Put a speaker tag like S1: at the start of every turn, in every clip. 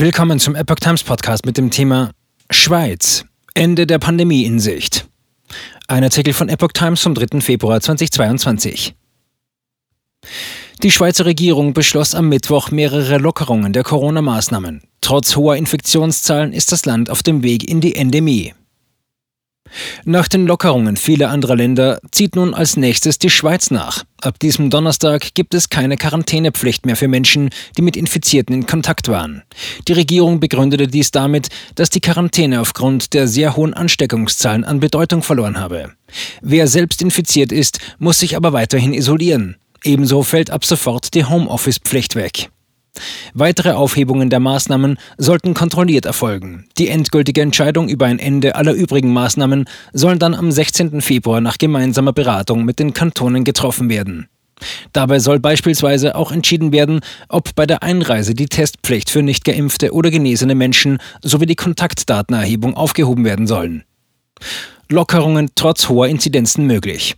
S1: Willkommen zum Epoch Times Podcast mit dem Thema Schweiz. Ende der Pandemie in Sicht. Ein Artikel von Epoch Times vom 3. Februar 2022. Die Schweizer Regierung beschloss am Mittwoch mehrere Lockerungen der Corona-Maßnahmen. Trotz hoher Infektionszahlen ist das Land auf dem Weg in die Endemie. Nach den Lockerungen vieler anderer Länder zieht nun als nächstes die Schweiz nach. Ab diesem Donnerstag gibt es keine Quarantänepflicht mehr für Menschen, die mit Infizierten in Kontakt waren. Die Regierung begründete dies damit, dass die Quarantäne aufgrund der sehr hohen Ansteckungszahlen an Bedeutung verloren habe. Wer selbst infiziert ist, muss sich aber weiterhin isolieren. Ebenso fällt ab sofort die Homeoffice-Pflicht weg. Weitere Aufhebungen der Maßnahmen sollten kontrolliert erfolgen. Die endgültige Entscheidung über ein Ende aller übrigen Maßnahmen sollen dann am 16. Februar nach gemeinsamer Beratung mit den Kantonen getroffen werden. Dabei soll beispielsweise auch entschieden werden, ob bei der Einreise die Testpflicht für nicht geimpfte oder genesene Menschen sowie die Kontaktdatenerhebung aufgehoben werden sollen. Lockerungen trotz hoher Inzidenzen möglich.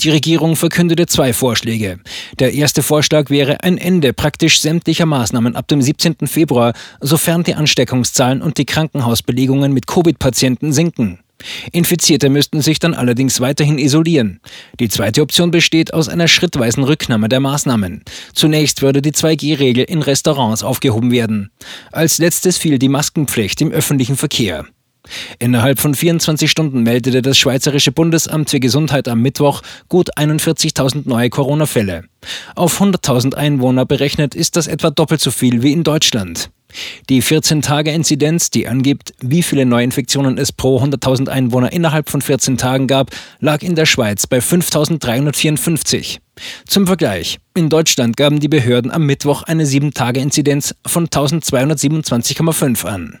S1: Die Regierung verkündete zwei Vorschläge. Der erste Vorschlag wäre ein Ende praktisch sämtlicher Maßnahmen ab dem 17. Februar, sofern die Ansteckungszahlen und die Krankenhausbelegungen mit Covid-Patienten sinken. Infizierte müssten sich dann allerdings weiterhin isolieren. Die zweite Option besteht aus einer schrittweisen Rücknahme der Maßnahmen. Zunächst würde die 2G-Regel in Restaurants aufgehoben werden. Als letztes fiel die Maskenpflicht im öffentlichen Verkehr. Innerhalb von 24 Stunden meldete das Schweizerische Bundesamt für Gesundheit am Mittwoch gut 41.000 neue Corona-Fälle. Auf 100.000 Einwohner berechnet ist das etwa doppelt so viel wie in Deutschland. Die 14-Tage-Inzidenz, die angibt, wie viele Neuinfektionen es pro 100.000 Einwohner innerhalb von 14 Tagen gab, lag in der Schweiz bei 5.354. Zum Vergleich, in Deutschland gaben die Behörden am Mittwoch eine 7-Tage-Inzidenz von 1.227,5 an.